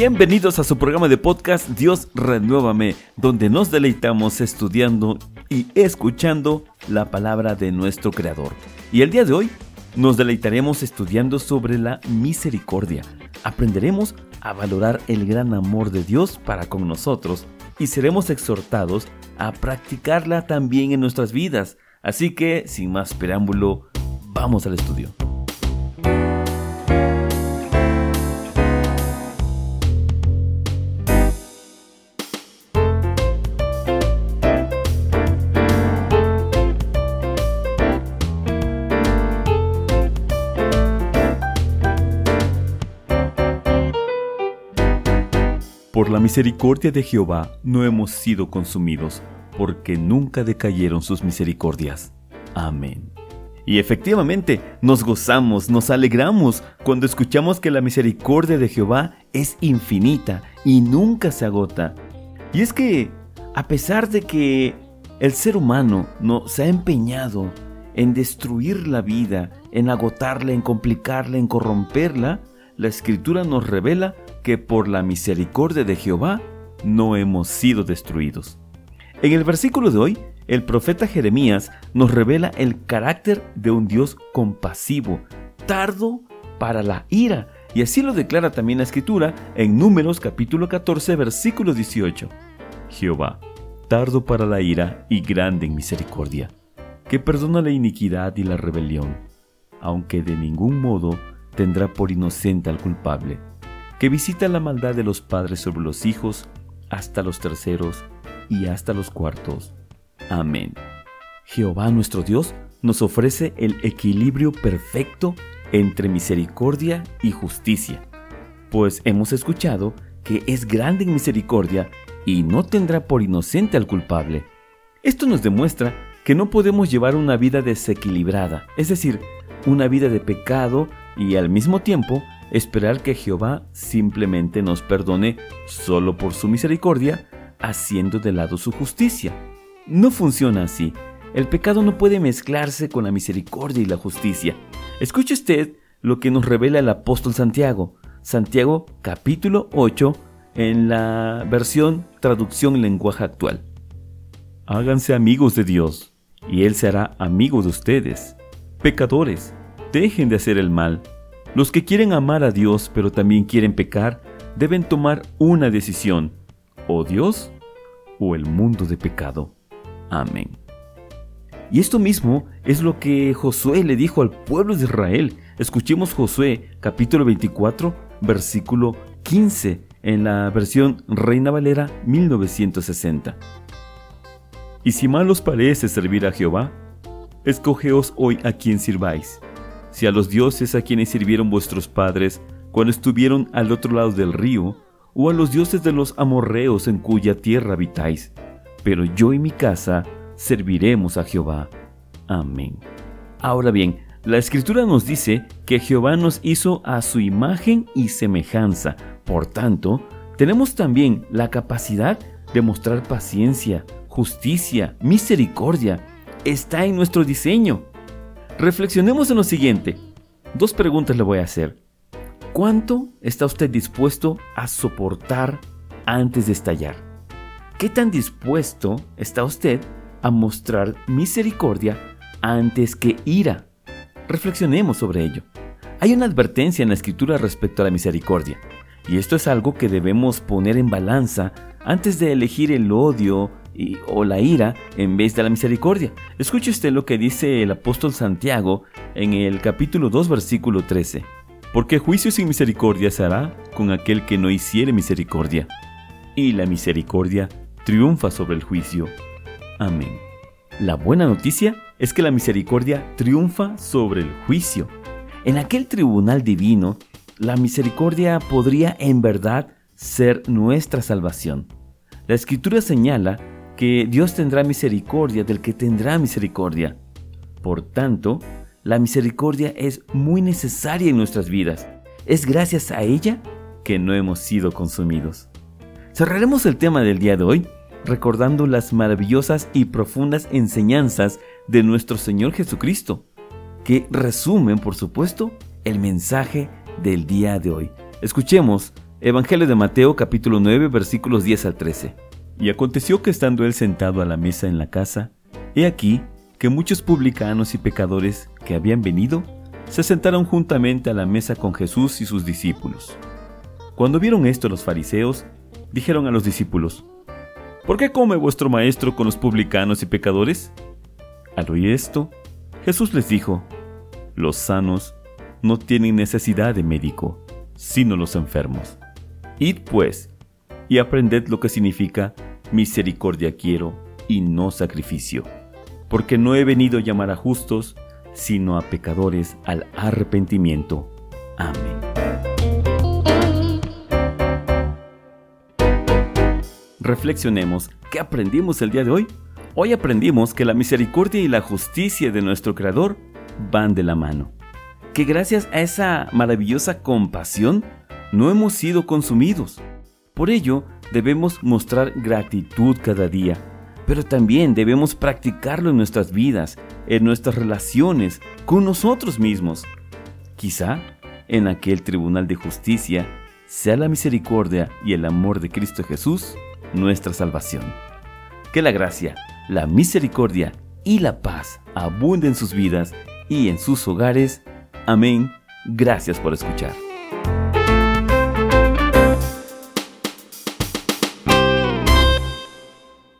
Bienvenidos a su programa de podcast Dios Renuévame, donde nos deleitamos estudiando y escuchando la palabra de nuestro Creador. Y el día de hoy nos deleitaremos estudiando sobre la misericordia. Aprenderemos a valorar el gran amor de Dios para con nosotros y seremos exhortados a practicarla también en nuestras vidas. Así que, sin más preámbulo, vamos al estudio. Por la misericordia de Jehová no hemos sido consumidos, porque nunca decayeron sus misericordias. Amén. Y efectivamente, nos gozamos, nos alegramos cuando escuchamos que la misericordia de Jehová es infinita y nunca se agota. Y es que, a pesar de que el ser humano no se ha empeñado en destruir la vida, en agotarla, en complicarla, en corromperla, la escritura nos revela que por la misericordia de Jehová no hemos sido destruidos. En el versículo de hoy, el profeta Jeremías nos revela el carácter de un Dios compasivo, tardo para la ira, y así lo declara también la escritura en Números capítulo 14 versículo 18. Jehová, tardo para la ira y grande en misericordia, que perdona la iniquidad y la rebelión, aunque de ningún modo tendrá por inocente al culpable que visita la maldad de los padres sobre los hijos, hasta los terceros y hasta los cuartos. Amén. Jehová nuestro Dios nos ofrece el equilibrio perfecto entre misericordia y justicia, pues hemos escuchado que es grande en misericordia y no tendrá por inocente al culpable. Esto nos demuestra que no podemos llevar una vida desequilibrada, es decir, una vida de pecado y al mismo tiempo esperar que Jehová simplemente nos perdone solo por su misericordia, haciendo de lado su justicia. No funciona así. El pecado no puede mezclarse con la misericordia y la justicia. Escuche usted lo que nos revela el apóstol Santiago. Santiago capítulo 8 en la versión traducción en lenguaje actual. Háganse amigos de Dios, y Él se hará amigo de ustedes. Pecadores, dejen de hacer el mal los que quieren amar a Dios pero también quieren pecar deben tomar una decisión, o Dios o el mundo de pecado. Amén. Y esto mismo es lo que Josué le dijo al pueblo de Israel. Escuchemos Josué capítulo 24 versículo 15 en la versión Reina Valera 1960. Y si mal os parece servir a Jehová, escogeos hoy a quien sirváis si a los dioses a quienes sirvieron vuestros padres cuando estuvieron al otro lado del río, o a los dioses de los amorreos en cuya tierra habitáis. Pero yo y mi casa serviremos a Jehová. Amén. Ahora bien, la escritura nos dice que Jehová nos hizo a su imagen y semejanza. Por tanto, tenemos también la capacidad de mostrar paciencia, justicia, misericordia. Está en nuestro diseño. Reflexionemos en lo siguiente. Dos preguntas le voy a hacer. ¿Cuánto está usted dispuesto a soportar antes de estallar? ¿Qué tan dispuesto está usted a mostrar misericordia antes que ira? Reflexionemos sobre ello. Hay una advertencia en la escritura respecto a la misericordia, y esto es algo que debemos poner en balanza antes de elegir el odio o la ira en vez de la misericordia. Escuche usted lo que dice el apóstol Santiago en el capítulo 2 versículo 13. Porque juicio sin misericordia se hará con aquel que no hiciere misericordia. Y la misericordia triunfa sobre el juicio. Amén. La buena noticia es que la misericordia triunfa sobre el juicio. En aquel tribunal divino, la misericordia podría en verdad ser nuestra salvación. La escritura señala que Dios tendrá misericordia del que tendrá misericordia. Por tanto, la misericordia es muy necesaria en nuestras vidas. Es gracias a ella que no hemos sido consumidos. Cerraremos el tema del día de hoy recordando las maravillosas y profundas enseñanzas de nuestro Señor Jesucristo, que resumen, por supuesto, el mensaje del día de hoy. Escuchemos Evangelio de Mateo capítulo 9 versículos 10 al 13. Y aconteció que estando él sentado a la mesa en la casa, he aquí que muchos publicanos y pecadores que habían venido se sentaron juntamente a la mesa con Jesús y sus discípulos. Cuando vieron esto los fariseos, dijeron a los discípulos, ¿Por qué come vuestro maestro con los publicanos y pecadores? Al oír esto, Jesús les dijo, Los sanos no tienen necesidad de médico, sino los enfermos. Id pues, y aprended lo que significa misericordia quiero y no sacrificio, porque no he venido a llamar a justos, sino a pecadores al arrepentimiento. Amén. Reflexionemos, ¿qué aprendimos el día de hoy? Hoy aprendimos que la misericordia y la justicia de nuestro Creador van de la mano. Que gracias a esa maravillosa compasión, no hemos sido consumidos. Por ello, debemos mostrar gratitud cada día, pero también debemos practicarlo en nuestras vidas, en nuestras relaciones, con nosotros mismos. Quizá en aquel tribunal de justicia sea la misericordia y el amor de Cristo Jesús nuestra salvación. Que la gracia, la misericordia y la paz abunden en sus vidas y en sus hogares. Amén. Gracias por escuchar.